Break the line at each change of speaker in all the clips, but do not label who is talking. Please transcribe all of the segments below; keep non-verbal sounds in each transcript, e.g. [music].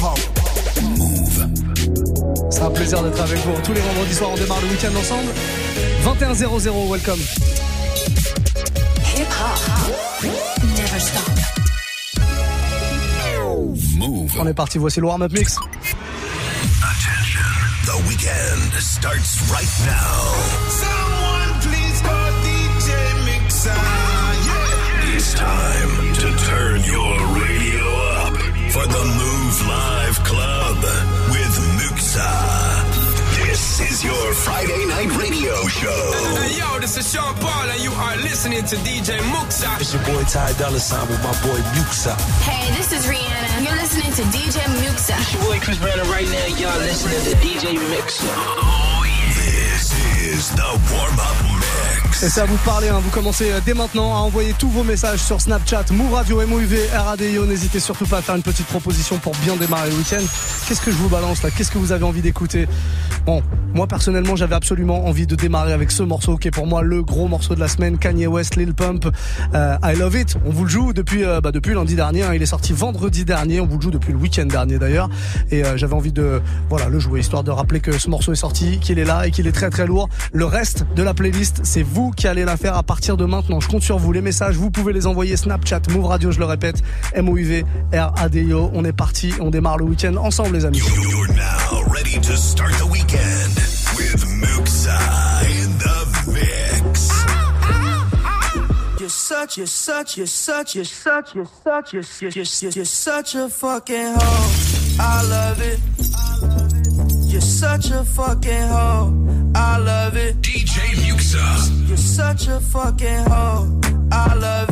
Move. C'est un plaisir d'être avec vous. Tous les vendredis soirs, on démarre le week-end ensemble. 21 00, welcome.
Hip hop. Never stop.
Move. On est parti, voici le warm-up mix.
Attention, the weekend starts right now.
Someone please call DJ Mixer. Yeah.
It's time to turn your is your Friday night radio show.
Hey, yo, this is Sean Paul, and you are listening to DJ Muxxa.
It's your boy Ty Dolla Sign with my boy Muxxa.
Hey, this is Rihanna. You're listening to DJ Muxxa.
It's your boy Chris Brown, right now y'all listening to DJ Muxxa.
Oh, yeah. This is the warm-up mix.
Et ça vous parler, hein. vous commencez euh, dès maintenant à envoyer tous vos messages sur Snapchat, Move Radio, MOUV, RADIO. N'hésitez surtout pas à faire une petite proposition pour bien démarrer le week-end. Qu'est-ce que je vous balance là? Qu'est-ce que vous avez envie d'écouter? Bon, moi personnellement, j'avais absolument envie de démarrer avec ce morceau qui est pour moi le gros morceau de la semaine, Kanye West, Lil Pump, euh, I Love It. On vous le joue depuis euh, bah, depuis lundi dernier. hein. Il est sorti vendredi dernier. On vous le joue depuis le week-end dernier d'ailleurs. Et euh, j'avais envie de voilà le jouer histoire de rappeler que ce morceau est sorti, qu'il est là et qu'il est très très lourd. Le reste de la playlist, c'est vous qui allez la faire à partir de maintenant. Je compte sur vous. Les messages, vous pouvez les envoyer Snapchat, Move Radio, je le répète, M-O-U-V, R-A-D-I-O. On est parti, on démarre le week-end ensemble les amis.
You're now ready to start the weekend with Muxa in the mix.
You're such, you're such, you're such, you're such, you're such, you're, you're, you're, you're such a fucking hoe. I love it. You're such a fucking hoe. I love it. Such a fucking hoe. I love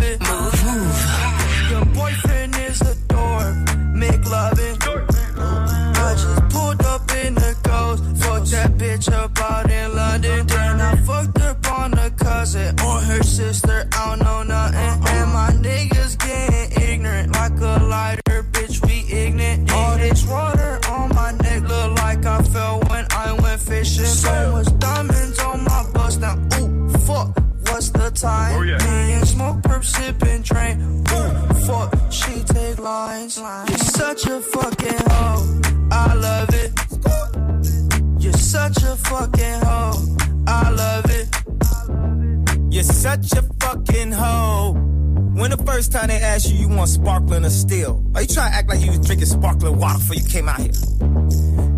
time?
Oh, yeah.
Me and smoke, perp, sipping, train. Ooh, fuck. She take lines. You're such a fucking hoe. I love it. You're such a fucking hoe. I love it.
You're such a fucking hoe. When the first time they asked you, you want sparkling or still? Are you trying to act like you was drinking sparkling water before you came out here?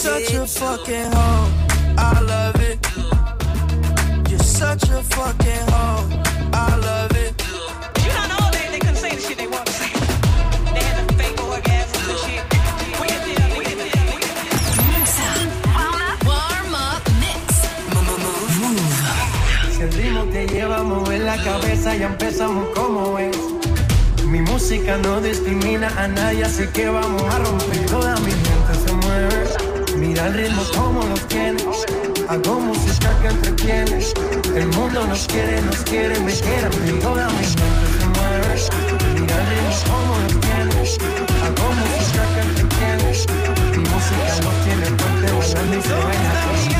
Such a fucking hoe. I love it. You're such a fucking hoe. I love it.
You don't know they, they couldn't say the shit they want to say. They had the fake orgasms and shit. We can tell, we can tell, we can tell.
Muxa. Warm up. Warm up mix.
Si el ritmo te lleva a mover la cabeza, ya empezamos como es. Mi música no discrimina a nadie, así que vamos a romper. Toda mi. Mira el ritmo como lo tienes. Hago música que entretiene. El mundo nos quiere, nos quiere, me quiere. Toda mi mente se mueve. Mira el ritmo como lo tienes. Hago música que entretiene. Mi música no tiene puente, bailando y se baila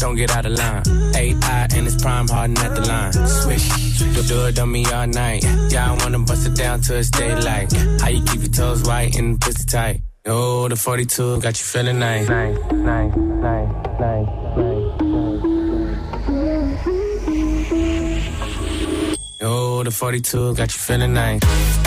don't get out of line. AI and it's prime hardin' at the line. Swish, you do it on me all night. Yeah, I wanna bust it down till it's daylight. How you keep your toes white and pussy tight? Oh, the 42 got you feeling nice. Nice, nice, nice, nice, nice. Oh, the 42 got you feeling nice.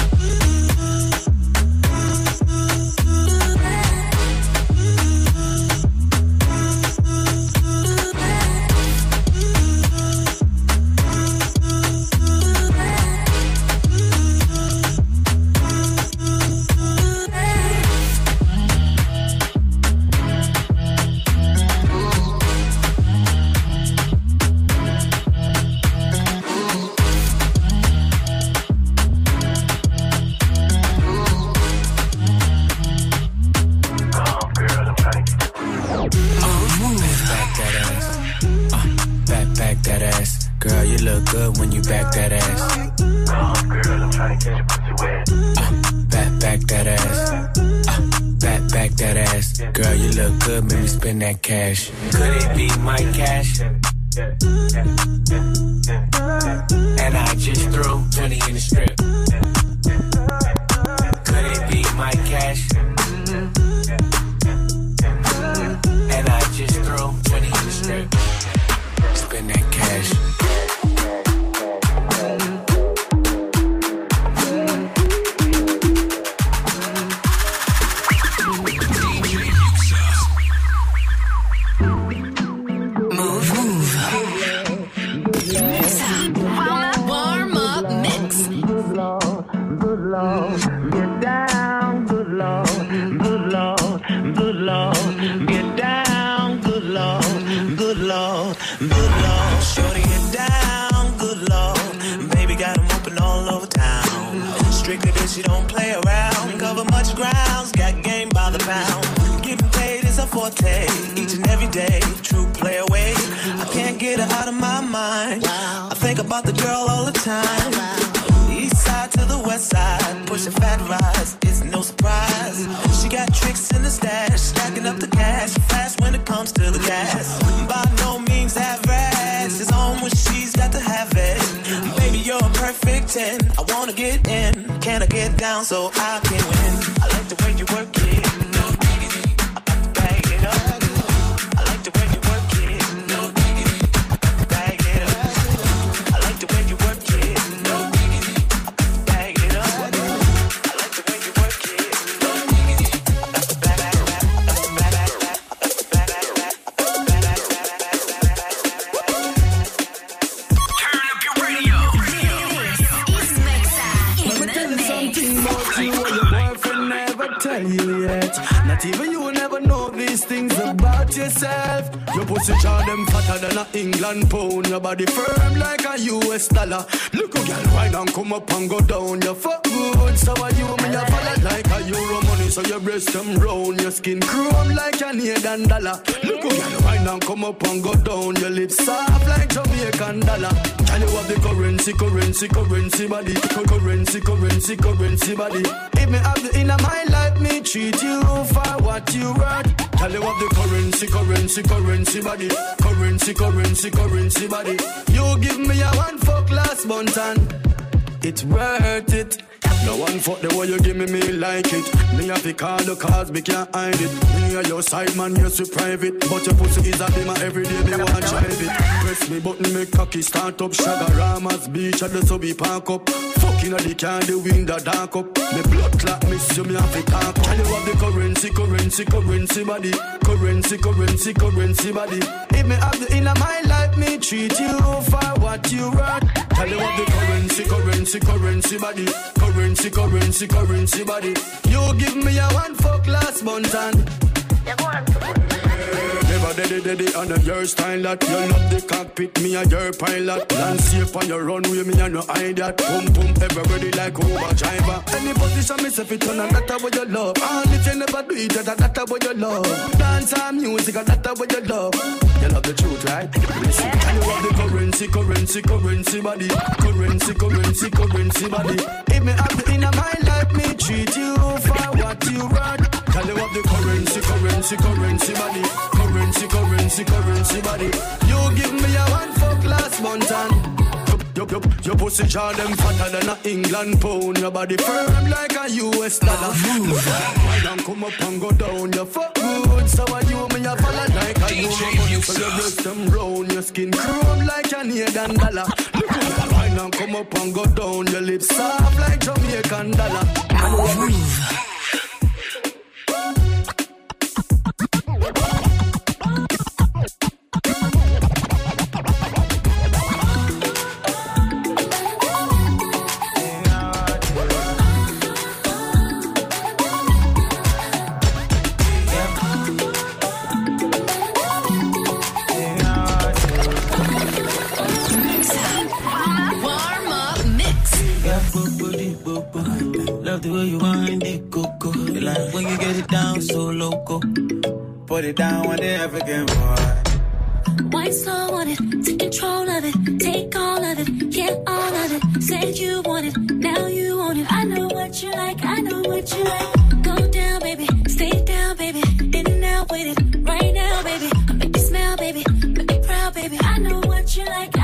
wanna get in. Can I get down so I can win?
England pound. Your body firm like a US dollar. Look girl right and come up and go down. You fuck good, so are you me a follow like a euro money. So your breast them round, your skin chrome like a Canadian dollar. Look girl right and come up and go down. Your lips soft like Jamaican dollar. Can you have the currency, currency, currency body? Currency, currency, currency body. If me have the inner my life, me treat you for what you worth. Tell you have the currency, currency, currency body. Currency, currency, currency body. You give me a one fuck last month and it's worth it. No one fuck the way you give me, me like it. Me have to call the cause, me can't hide it. Me a your side man, yes we private. But your pussy is a dimmer every day, me want drive it. Press me button, me cocky start up. Chaguaramas beach at the subby park up. Fucking at the car, the window dark up. Me blood clot miss you, me have to talk. Tell you have the currency, currency, currency body. Currency, currency, currency body. If me have the inner my life, me treat you for what you worth. Tell you have the currency, currency, currency body. Currency, currency, currency body. You give me a one fuck last month and daddy daddy on a your style that. You love the cockpit, me a your pilot. Land safe on your runway, me a no hide that. Pum pum ever ready like Uber driver. Any position me say fit on and that's what you love. And if you never do it, that that's what you love. Dance and music, and that's what you love. You love the truth, right? And you love the currency, currency, currency body Currency, currency, currency body If me have the inner my life, me treat you for what you want Tell you what the currency, currency, currency body. Currency, currency, currency body. You give me a one fuck last month and. Your, your, your pussy jaw them fatter than a England pound. Your body firm like a US dollar. At why don't come up and go down. You fuck good, so are you me a follow like a money. So your breast them round, your skin chrome like a Canadian dollar. Look at why don't come up and go down. Your lips soft like Jamaican dollar.
Warm
the way you wind it, coco. Like when you get it down so loco. Put it down on the African boy.
Wine slow on it, take control of it, take all of it, get all of it. Said you want it, now you want it. I know what you like, I know what you like. Go down, baby, stay down, baby. In and out with it, right now, baby. Make you smile, baby, make you proud, baby. I know what you like,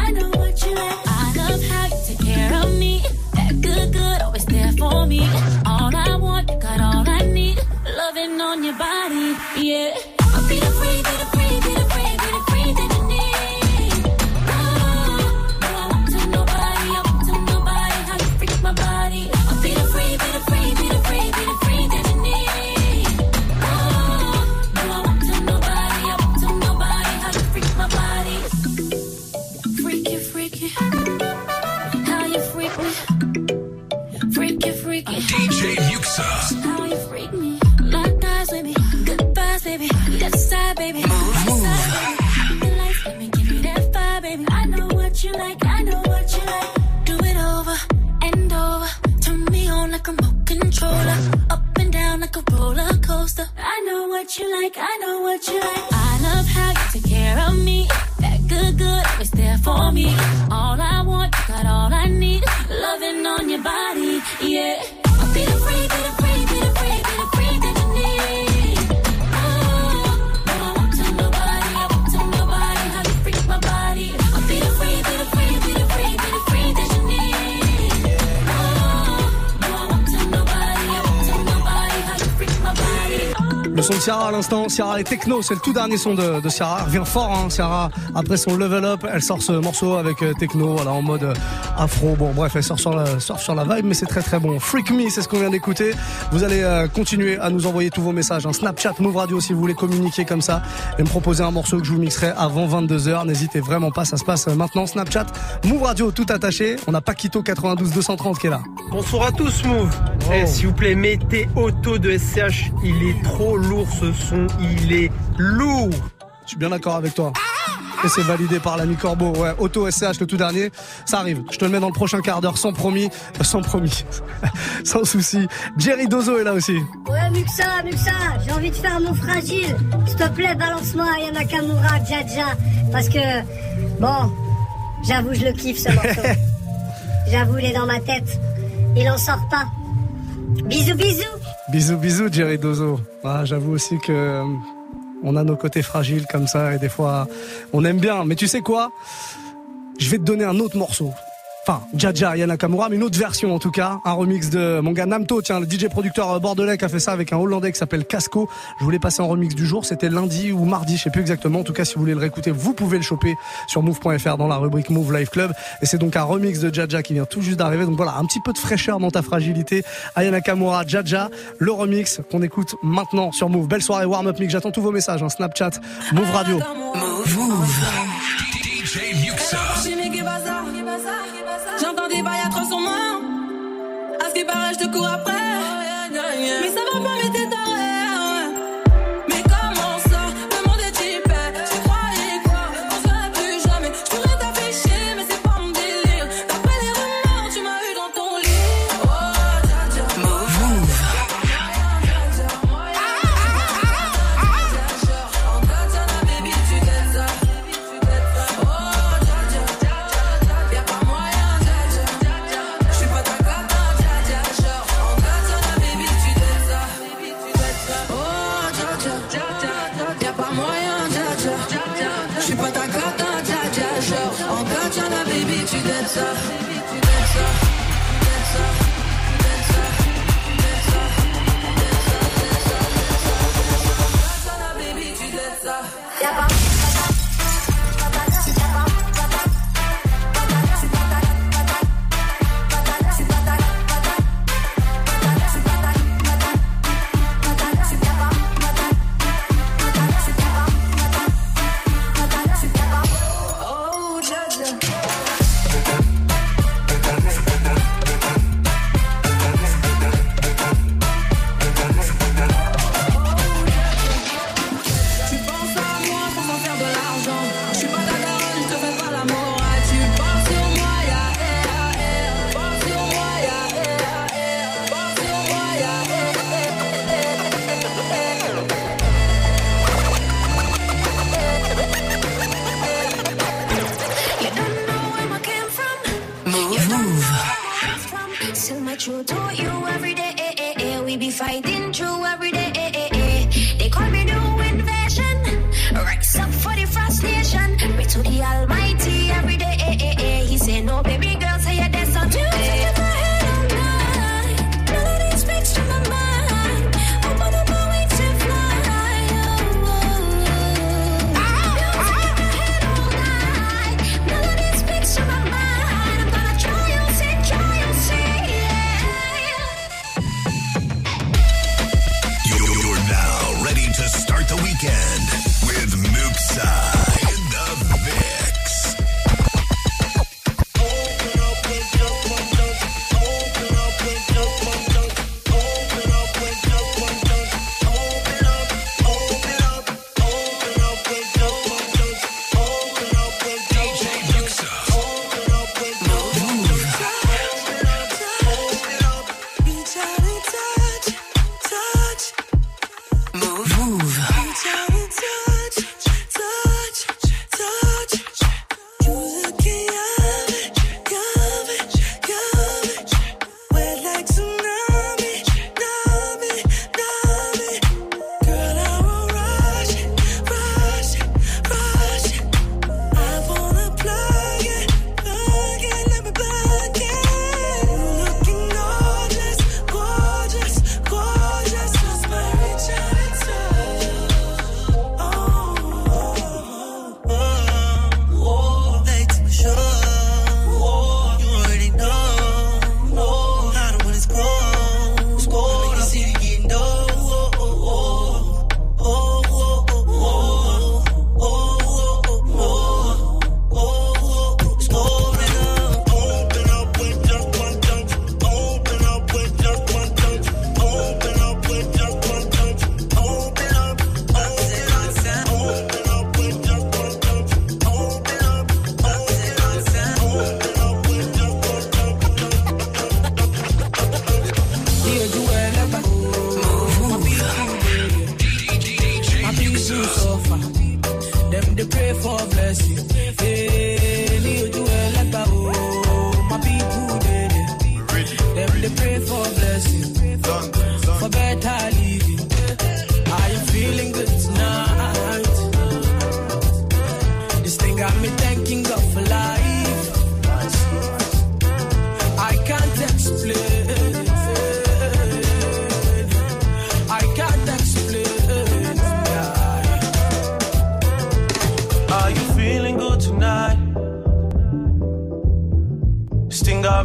Ciara à l'instant, Ciara et Techno, c'est le tout dernier son de, de Ciara. Revient fort, hein. Après son level up, elle sort ce morceau avec euh, Techno, voilà, en mode euh, afro. Bon, bref, elle sort sur la, sort vibe, mais c'est très très bon. Freak Me, c'est ce qu'on vient d'écouter. Vous allez euh, continuer à nous envoyer tous vos messages. Un Snapchat, Move Radio, si vous voulez communiquer comme ça et me proposer un morceau que je vous mixerai avant 22h. N'hésitez vraiment pas, ça se passe maintenant. Snapchat, Move Radio, tout attaché. On a Paquito 92 230 qui est là.
Bonsoir à tous, Move. Eh, S'il vous plaît, mettez Auto de SCH. Il est trop lourd ce son. Il est lourd.
Je suis bien d'accord avec toi. Et c'est validé par l'ami Corbeau. Ouais, Auto SCH, le tout dernier. Ça arrive. Je te le mets dans le prochain quart d'heure, sans promis. Euh, Sans promis. [laughs] sans souci. Jerry Dozo est là aussi.
Ouais, Muxa, Muxa, j'ai envie de faire mon fragile. S'il te plaît, balance-moi Ayana Kamura, Jaja. Parce que, bon, j'avoue, je le kiffe ce morceau. [laughs] j'avoue, il est dans ma tête. Il en sort pas. Bisous, bisous.
Bisous, bisous, Jerry Dozo. Ah, J'avoue aussi que euh, on a nos côtés fragiles comme ça et des fois on aime bien. Mais tu sais quoi? Je vais te donner un autre morceau. Enfin, Jaja, Yana Nakamura, mais une autre version en tout cas. Un remix de mon gars Namto, tiens, le DJ producteur euh, bordelais qui a fait ça avec un Hollandais qui s'appelle Casco. Je voulais passer en remix du jour. C'était lundi ou mardi, je sais plus exactement. En tout cas, si vous voulez le réécouter, vous pouvez le choper sur move.fr dans la rubrique Move Live Club. Et c'est donc un remix de Jaja qui vient tout juste d'arriver. Donc voilà, un petit peu de fraîcheur dans ta fragilité. Ayana Nakamura, Jaja, le remix qu'on écoute maintenant sur Move. Belle soirée, warm up mix. J'attends tous vos messages, hein, Snapchat, Move Radio.
DJ
tes barrages de cours après. Mais ça va pas, mais t'es my baby, tu danses, baby, tu
danses.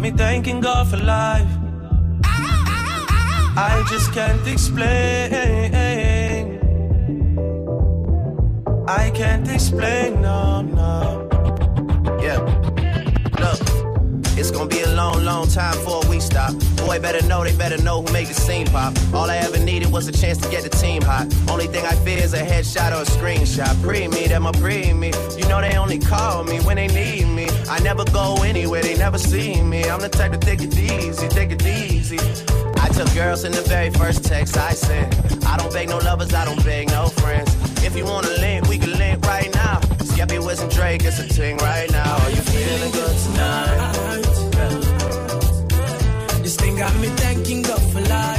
me
thanking God for life. I just can't explain. I can't explain, no, no.
Yeah. Look, it's gonna be a long, long time before we stop. Boy, better know, they better know who made the scene pop. All I ever needed was a chance to get the team hot. Only thing I fear is a headshot or a screenshot. Pre me, that my pre me. You know they only call me when they need me. I never go anywhere, they never see me. I'm the type to take it easy, take it easy. I took girls in the very first text I sent. I don't beg no lovers, I don't beg no friends. If you wanna link, we can link right now. Skepta Wiz and Drake, it's a ting right now. Are you feeling good tonight?
This thing got me thanking God for life.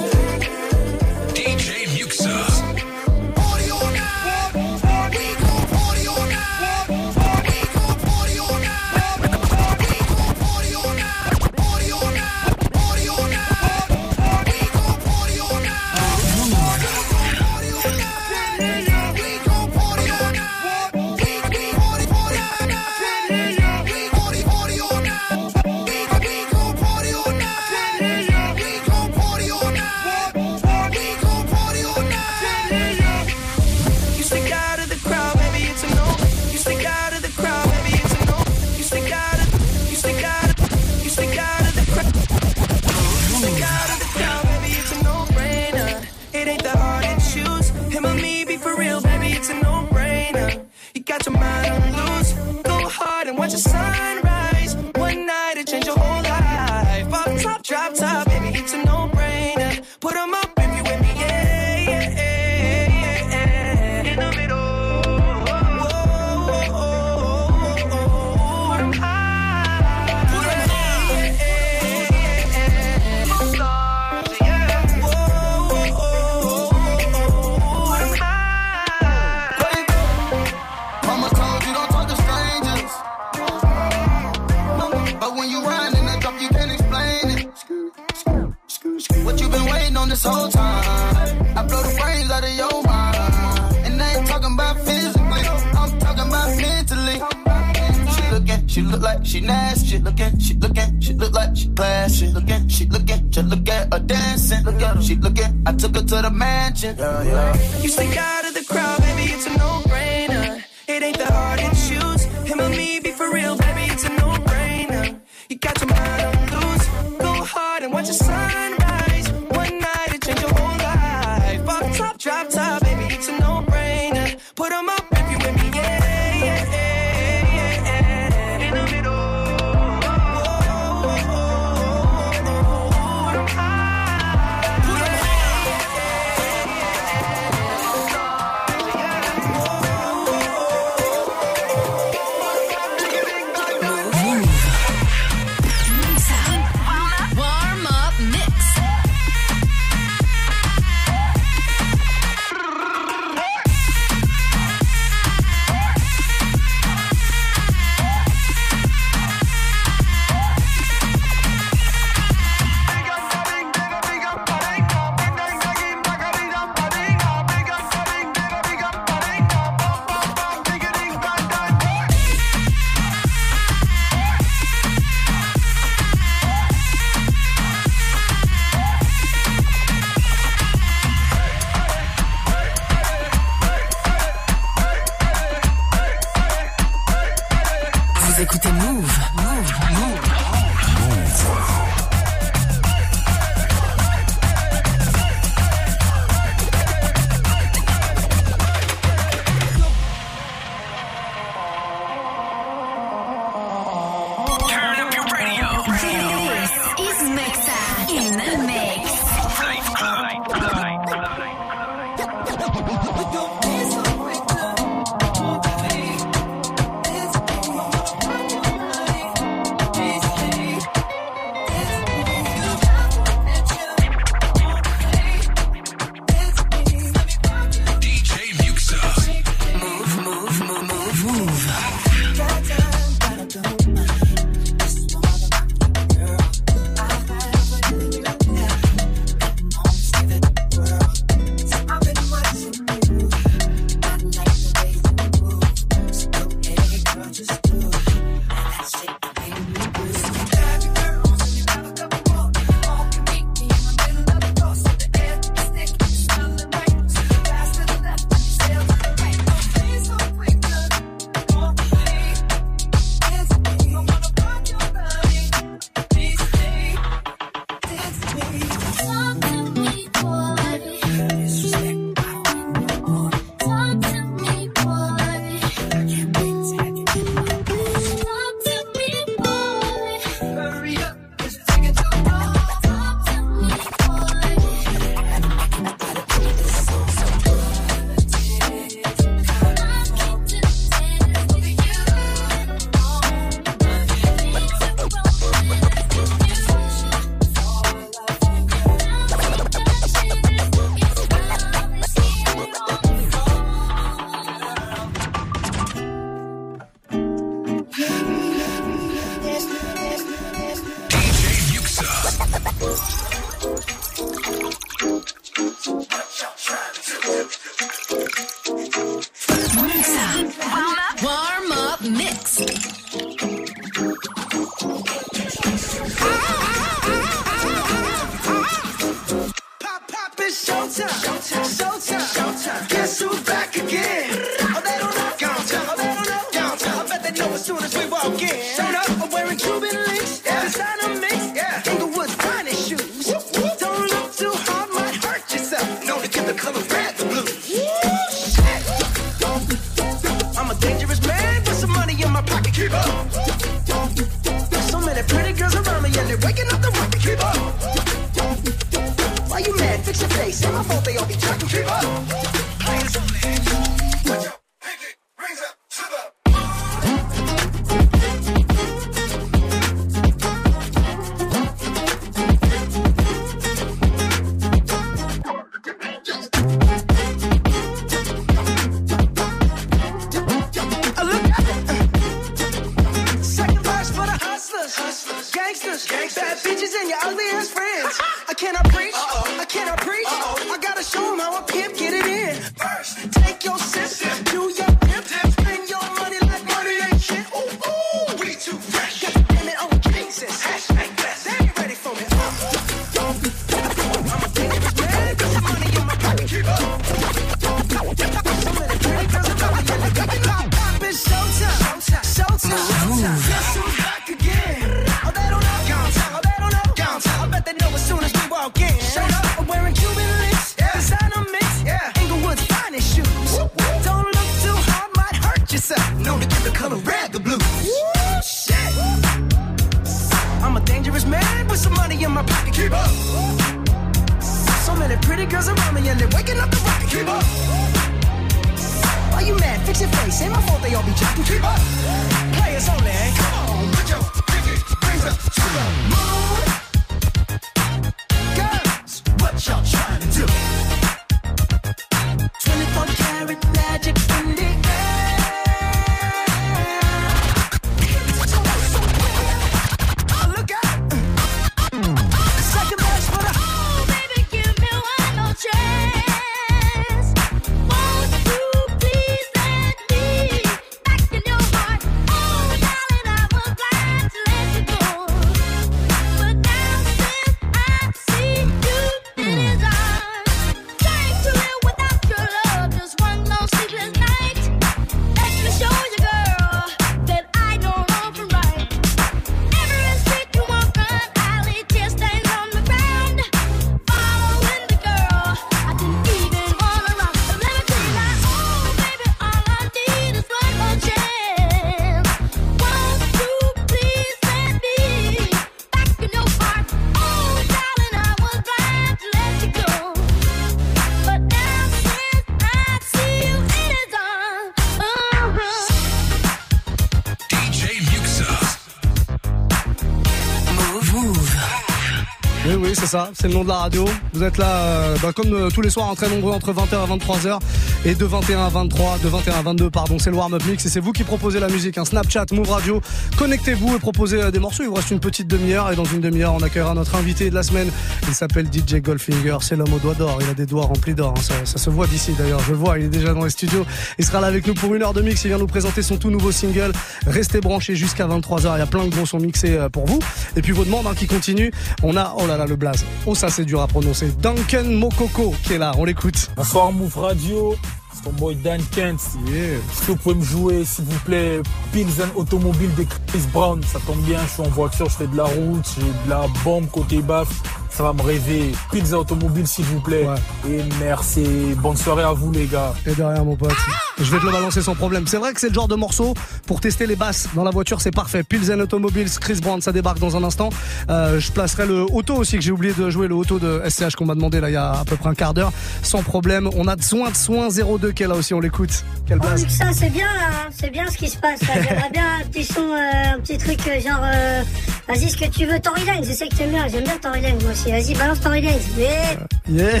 Ça, c'est le nom de la radio. Vous êtes là, euh, bah, comme euh, tous les soirs, en très nombreux entre 20h et 23h, et de 21 à 23, de 21 à 22, pardon, c'est le warm-up mix, et c'est vous qui proposez la musique, un Snapchat, Move Radio. Connectez-vous et proposez euh, des morceaux. Il vous reste une petite demi-heure, et dans une demi-heure, on accueillera notre invité de la semaine. Il s'appelle DJ Goldfinger, c'est l'homme aux doigts d'or. Il a des doigts remplis d'or, hein. ça, se voit d'ici d'ailleurs. Je vois, il est déjà dans les studios. Il sera là avec nous pour une heure de mix. Il vient nous présenter son tout nouveau single. Restez branchés jusqu'à 23h. Il y a plein de gros sons mixés euh, pour vous. Et puis vos demandes hein, qui continuent. On a, oh là là, le blaze. Oh, ça c'est dur à prononcer. Duncan Mokoko qui est là. On l'écoute.
Bonsoir Move Radio, c'est ton boy Dan Kent. Est-ce que vous pouvez me jouer, s'il vous plaît, Pilsen Automobile de Chris Brown? Ça tombe bien, je suis en voiture, je fais de la route, j'ai de la bombe côté baf. Ça va me rêver. Pilsen Automobile, s'il vous plaît. Et merci. Bonne soirée à vous, les gars.
Et derrière mon pote. Je vais te le balancer sans problème. C'est vrai que c'est le genre de morceau pour tester les basses dans la voiture, c'est parfait. Pilsen Automobiles, Chris Brown, ça débarque dans un instant. Euh, je placerai le auto aussi que j'ai oublié de jouer, le auto de SCH qu'on m'a demandé là il y a à peu près un quart d'heure. Sans problème. On a besoin de soin 02 qui est là aussi, on l'écoute. Quelle
Oh, ça c'est bien là, hein. c'est bien ce qui se passe. J'aimerais bien un petit son, euh, un petit truc euh, genre. euh, Vas-y, ce que tu veux, Tory Lanez, je sais que t'aimes bien, j'aime bien Tory Lanez moi aussi. Vas-y, balance Tory Lanez. Mais...
Yeah.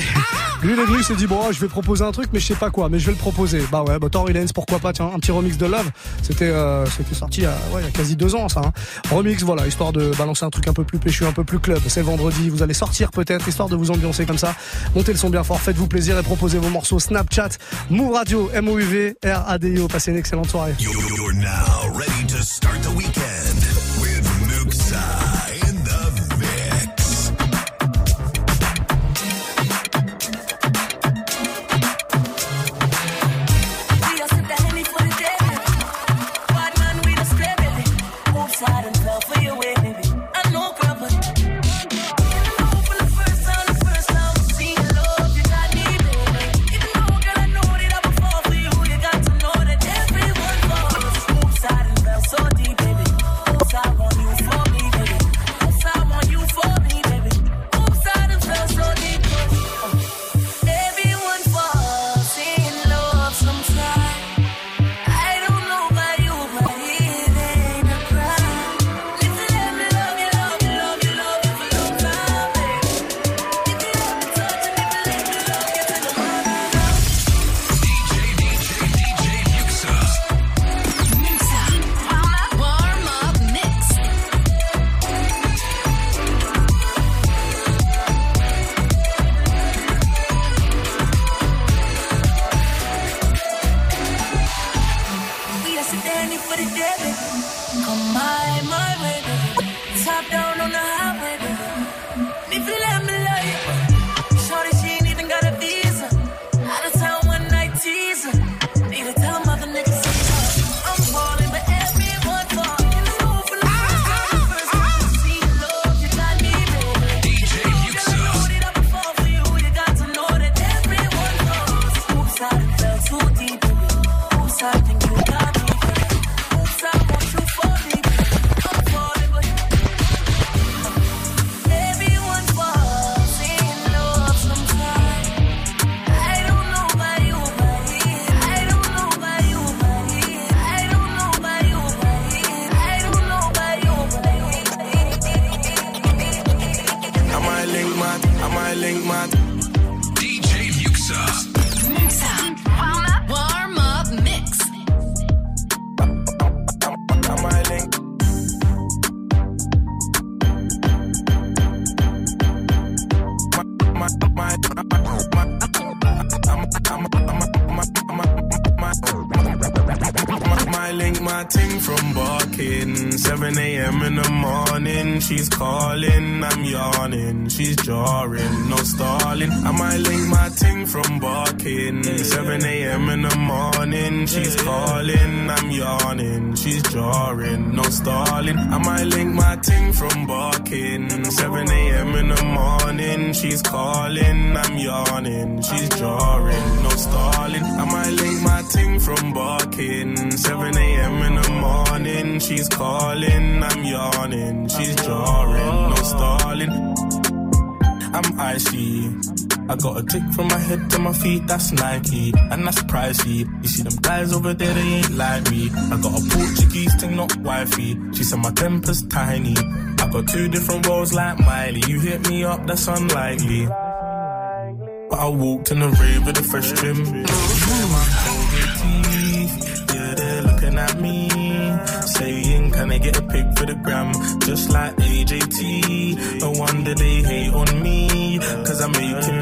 Lui, venu, il s'est dit, bon, je vais proposer un truc, mais je sais pas quoi, mais je vais le proposer. Bah ouais, bah Tory Lanez, pourquoi pas, tiens, un petit remix de Love. C'était, euh, c'était sorti il y, a, ouais, il y a quasi deux ans, ça. hein. Remix, voilà, histoire de balancer un truc un peu plus péchu, un peu plus club. C'est vendredi, vous allez sortir peut-être, histoire de vous ambiancer comme ça. Montez le son bien fort, faites-vous plaisir et proposez vos morceaux Snapchat, Move Radio, M-O-U-V, R-A-D-I-O. Passez une excellente soirée.
You're now ready to start the weekend
that's Nike and that's pricey. You see them guys over there, they ain't like me. I got a Portuguese thing, not wifey. She said my temper's tiny. I got two different worlds like Miley. You hit me up, that's unlikely. But I walked in the rave with a fresh trim. Yeah, they're looking at me, saying, Can I get a pic for the gram? Just like AJT. No wonder they hate on me, cause I'm making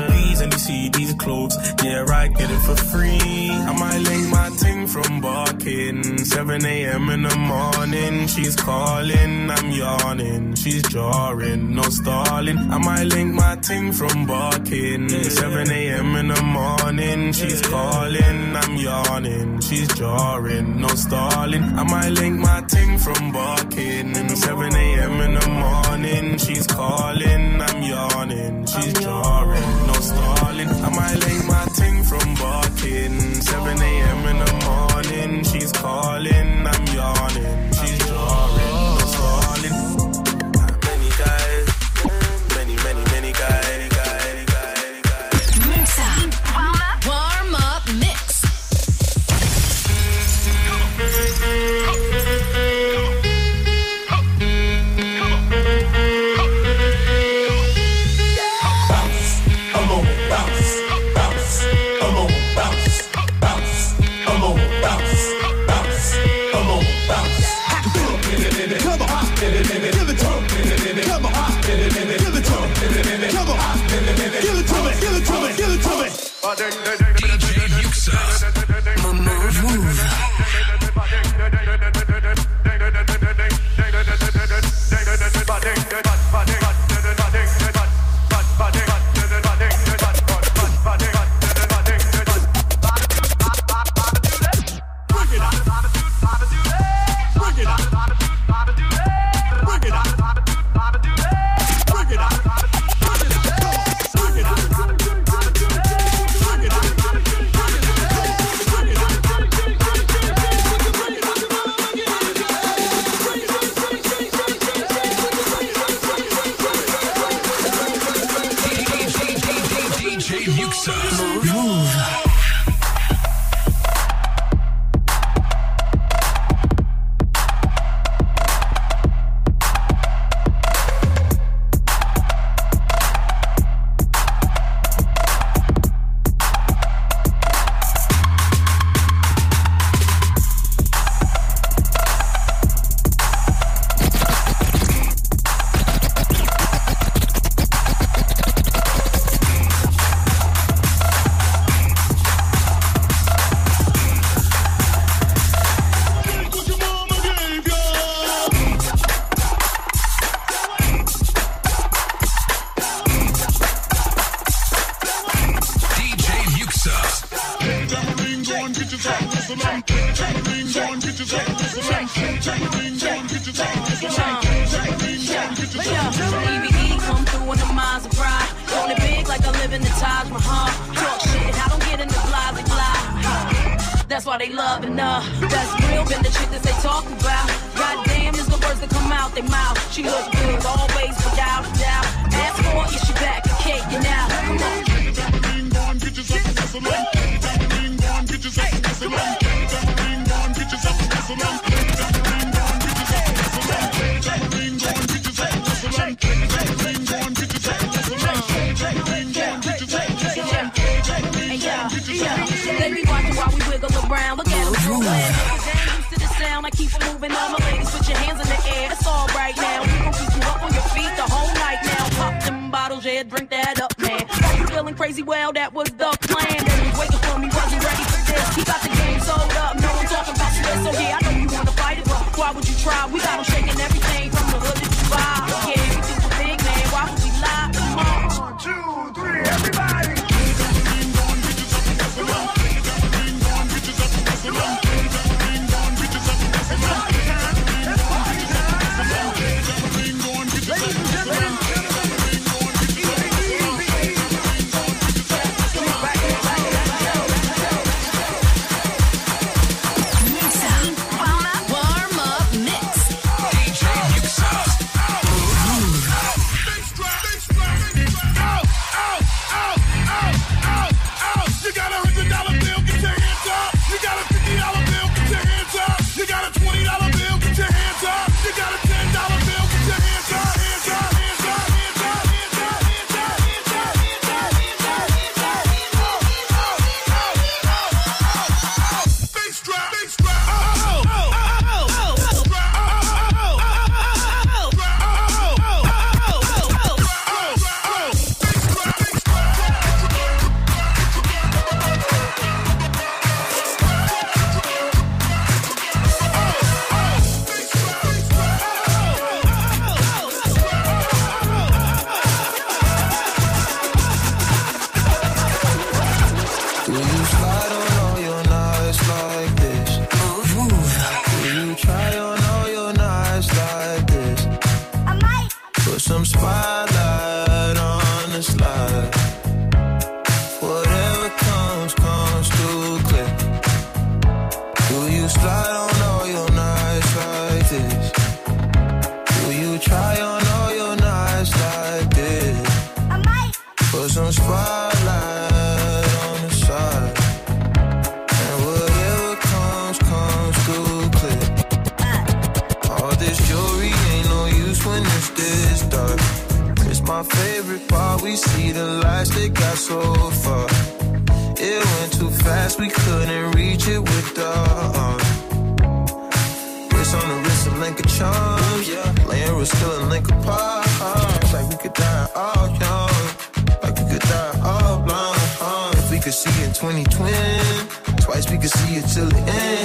see these clothes. Yeah, I get it for free. I might link my ting from barking. 7 a.m. in the morning. She's calling, I'm yawning. She's jarring, no stalling. I might link my ting from barking. 7 a.m. in the morning. She's calling, I'm yawning. She's jarring, no stalling. I might link my ting from barking. 7 a.m. in the morning. She's calling, I'm yawning. She's jarring, no stalling smiling, my ting from barking. 7 a.m. in the morning, she's calling, I'm yawning.
I keep it moving my ladies. Put your hands in the air, it's all right now. We gon' keep you up on your feet the whole night now. Pop them bottles, yeah, drink that up, man. Got you feeling crazy, well, that was the plan. Then he waiting for me, wasn't ready for this. He got the game sold up, no one talking about this. So yeah, I know you wanna fight it, but why would you try? We got him shaking everything.
So far, It went too fast, we couldn't reach it with the arm. Wrist on the wrist, of link of charm, yeah. Laying real still a link apart. Like we could die all young, like we could die all blind. If we could see in 2020, twice we could see it till the end.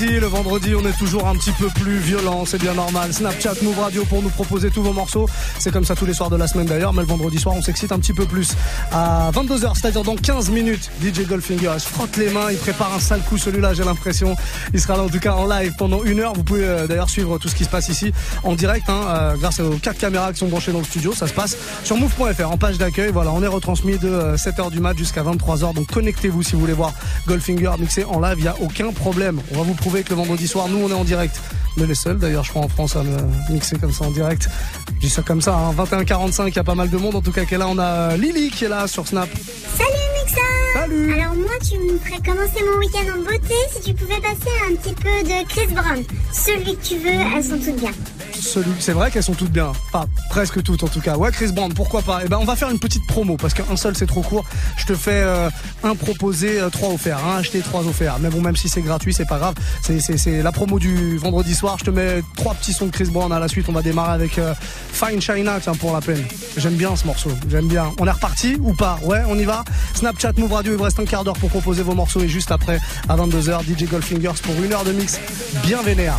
Le vendredi, on est toujours un petit peu plus violent, c'est bien normal. Snapchat, Move Radio pour nous proposer tous vos morceaux. C'est comme ça tous les soirs de la semaine d'ailleurs, mais le vendredi soir, on s'excite un petit peu plus. À 22h, c'est-à-dire dans 15 minutes, DJ Goldfinger, se frotte les mains, il prépare un sale coup, celui-là, j'ai l'impression. Il sera là, en tout cas, en live pendant une heure. Vous pouvez euh, d'ailleurs suivre tout ce qui se passe ici en direct, hein, euh, grâce aux quatre caméras qui sont branchées dans le studio. Ça se passe sur move.fr, en page d'accueil. Voilà, on est retransmis de euh, 7h du mat jusqu'à 23h. Donc connectez-vous si vous voulez voir Goldfinger mixé en live, il n'y a aucun problème. On va vous prouver que le vendredi soir, nous, on est en direct. On est les seuls, d'ailleurs, je crois, en France à me mixer comme ça en direct. Je dis ça comme ça, hein. 21h45, il y a pas mal de monde. En tout cas, qui est là, on a euh, Lily qui est là sur Snap.
Salut Mixa
Salut
Alors moi tu me ferais commencer mon week-end en beauté si tu pouvais passer un petit peu de Chris Brown. Celui que tu veux, elles sont toutes bien.
C'est vrai qu'elles sont toutes bien. Enfin, presque toutes en tout cas. Ouais, Chris Brown, pourquoi pas? Eh ben, on va faire une petite promo parce qu'un seul c'est trop court. Je te fais euh, un proposé, euh, trois offerts. Un acheté, trois offerts. Mais bon, même si c'est gratuit, c'est pas grave. C'est, la promo du vendredi soir. Je te mets trois petits sons de Chris Brown à la suite. On va démarrer avec euh, Fine China, tiens, pour la peine. J'aime bien ce morceau. J'aime bien. On est reparti ou pas? Ouais, on y va. Snapchat, Move Radio, il vous reste un quart d'heure pour proposer vos morceaux et juste après, à 22h, DJ Goldfingers pour une heure de mix bien vénère.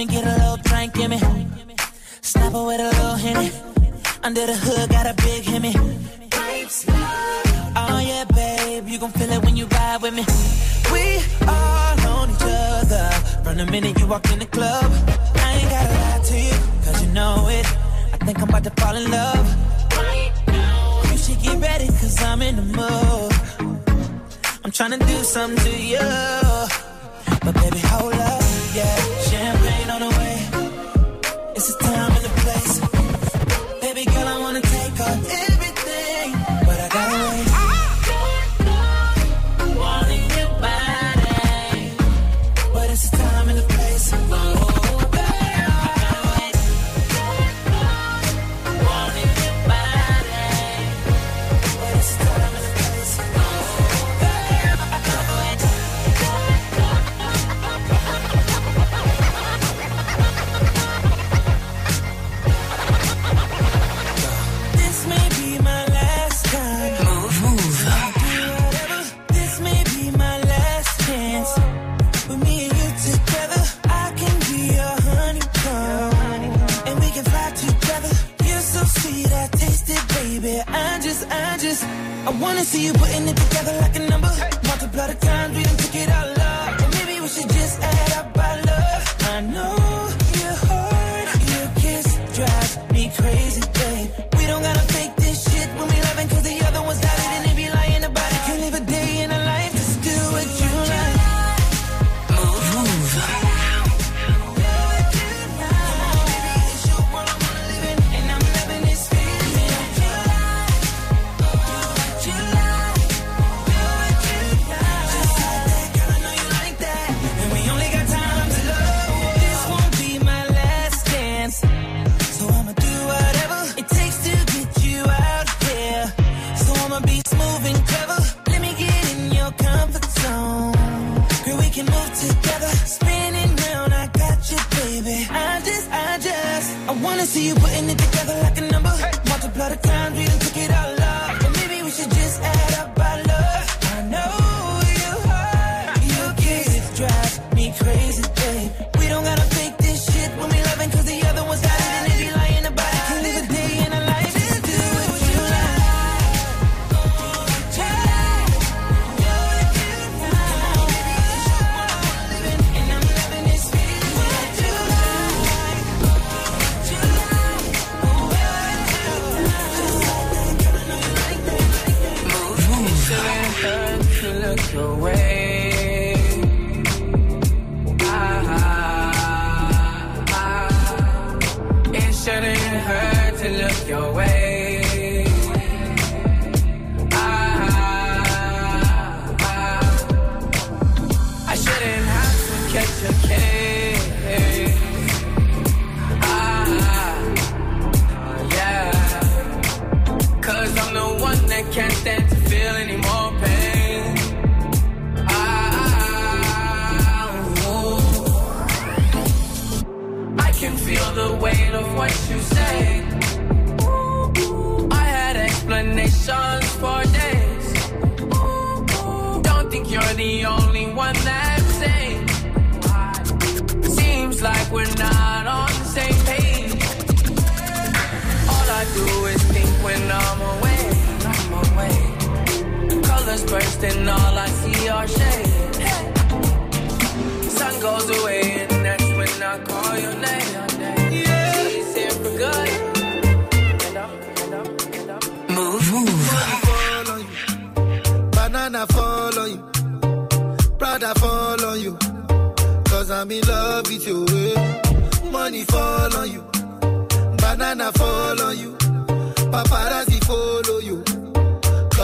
Me get a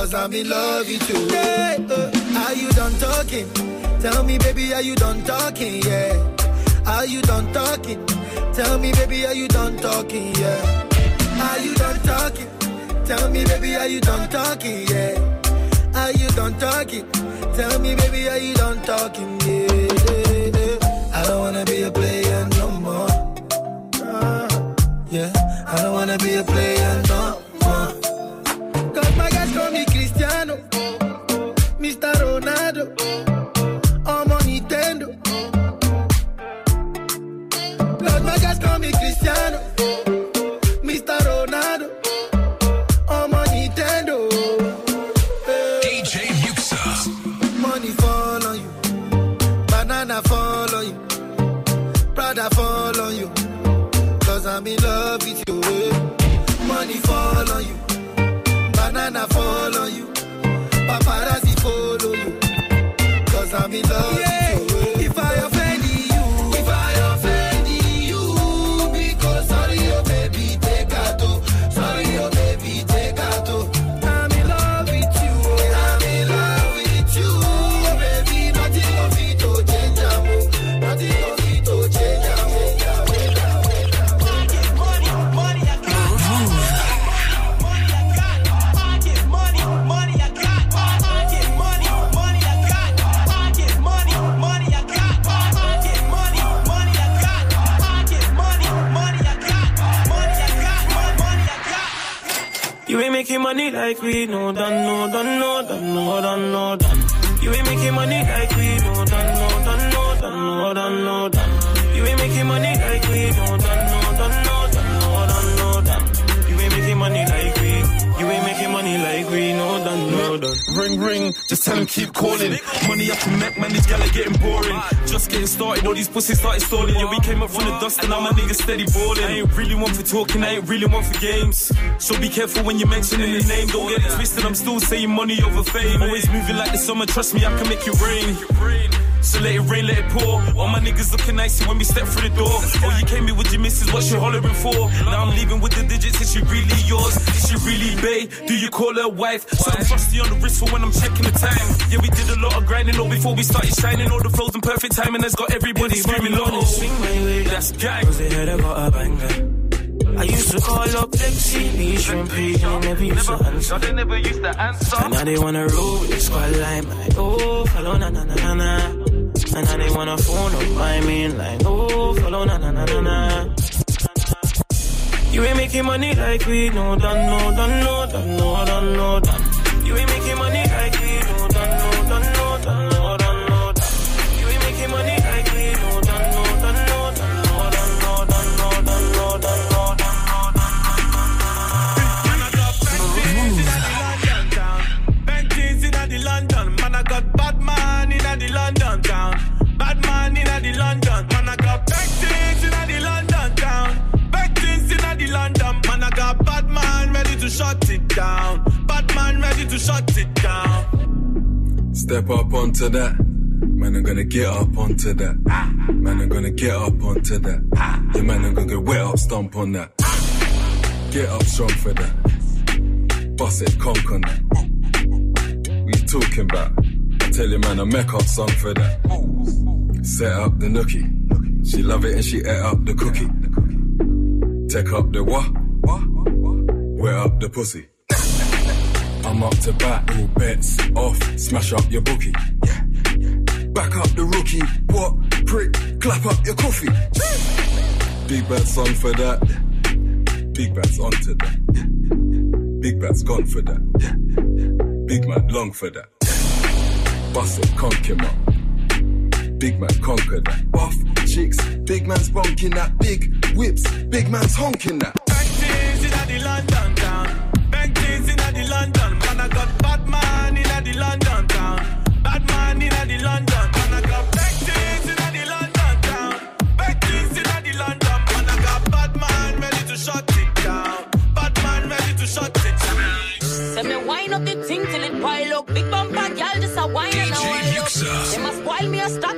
cause I'm in love
with you. Yeah, uh, are you done talking? Tell me, baby, are you done talking? Yeah. Are you done talking? Tell me, baby, are you done talking? Yeah. Are you done talking? Tell me, baby, are you done talking? Yeah. Are you done talking? Tell me, baby, are you done talking? Yeah. I don't wanna be a player no more. Uh, yeah. I don't wanna be a player no more. Mr. Ronaldo.
no done, no done, no done, no done, no done. You ain't making money like we no done, no done, no done, no done, no done. You ain't making money like we no done, no done, no done, no done, no done. You ain't making money like money like we know done, no done.
Ring ring, just tell them keep calling. Money I can make, man, these gal are getting boring. Just getting started, all these pussies started stalling. Yeah, we came up from the dust and now my niggas steady balling. I ain't really one for talking, I ain't really one for games. So be careful when you're mentioning the name. Don't get it twisted, I'm still saying money over fame. Always moving like the summer, trust me, I can make it rain. So let it rain, let it pour. All my niggas looking icy when we step through the door. Oh, you came here with your missus, what she hollering for? Now I'm leaving with the digits, is she really yours? Is she really bae? Do you call her wife? So I'm frosty on the wrist for when I'm checking the time. Yeah, we did a lot of grinding all before we started shining. All the flows and perfect timing has got everybody screaming low. Oh.
Swing my way,
That's gang.
Cause they heard I got a banger. I used to call up Lexi, B, Shrimp, P, they never used to answer.
They never used to answer.
And now they wanna roll with the squad line, like, oh, follow na na na na na. And now they wanna phone up my main line, oh, follow na na na na na. You ain't making money like we no done, no done, no done, no done, no done. You ain't making money
Step up onto that. Man, I'm gonna get up onto that. Man, I'm gonna get up onto that. Yeah, man, I'm gonna get wet up, stomp on that. Get up strong for that. Bust it, conk on that. You talking about? I tell you, man, I make up song for that. Set up the nookie. She love it and she ate up the cookie. Take up the what? Wet up the pussy. I'm up to bat, all bets off, smash up your bookie. Yeah. Back up the rookie, what? Prick, clap up your coffee. Big bad song for that. Big bad's onto that. Big bad's gone for that. Big man long for that. Bust it, conk him up. Big man conquer that. Buff chicks, big man's bonking that. Big whips, big man's honking that.
Bentley's in the London town. The London town. Bad man in the London, man. I got Bentley's in the London town. Bentley's in the London, man. I got bad man ready to shut it down. Bad man ready to shut it down.
Say me wind up the thing till it pile up. Big bumper girl just a wine and a wind up. They must spoil me a stop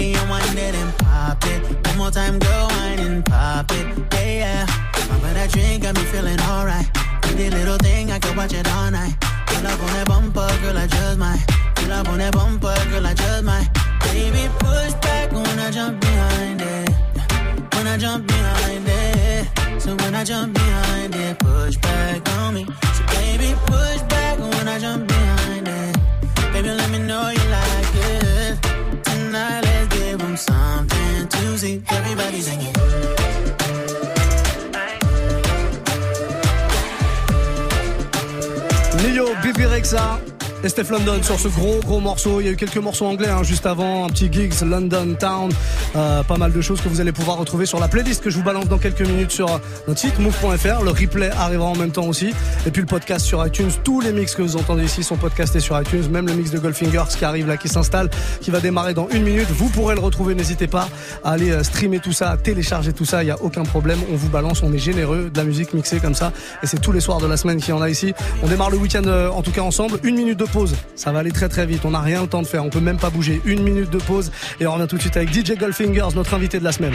way you wind it and pop it. One more time, go wine and pop it. Yeah, yeah. Remember that drink got me feeling alright. Pretty little thing, I could watch it all night. Up on that bumper, girl, I just might. Pull up on that bumper, girl, I just might. Baby, push back when I jump behind it. When I jump behind it. So when I jump behind it, push back on me.
Bibi Steph London sur ce gros gros morceau. Il y a eu quelques morceaux anglais hein, juste avant, un petit gigs London Town, Euh, pas mal de choses que vous allez pouvoir retrouver sur la playlist que je vous balance dans quelques minutes sur notre site move.fr. Le replay arrivera en même temps aussi. Et puis le podcast sur iTunes. Tous les mix que vous entendez ici sont podcastés sur iTunes. Même le mix de Goldfingers qui arrive là, qui s'installe, qui va démarrer dans une minute. Vous pourrez le retrouver. N'hésitez pas à aller euh, streamer tout ça, télécharger tout ça. Il n'y a aucun problème. On vous balance. On est généreux de la musique mixée comme ça. Et c'est tous les soirs de la semaine qu'il y en a ici. On démarre le week-end euh, en tout cas ensemble. Une minute de pause. Ça va aller très très vite. On n'a rien le temps de faire. On peut même pas bouger. Une minute de pause. Et on revient tout de suite avec DJ Goldfingers, notre invité de la semaine.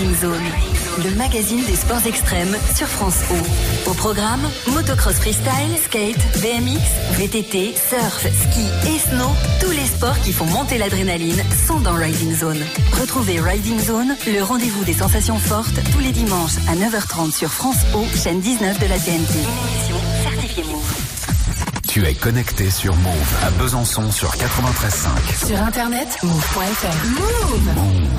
Riding Zone, le magazine des sports extrêmes sur France O. Au programme, motocross freestyle, skate, BMX, VTT, surf, ski et snow, tous les sports qui font monter l'adrénaline sont dans Riding Zone. Retrouvez Riding Zone, le rendez-vous des sensations fortes, tous les dimanches à 9h30 sur France O, chaîne 19 de la TNT. Une émission certifiée Move.
Tu es connecté sur Move à Besançon sur 93.5.
Sur internet, move.fr. Move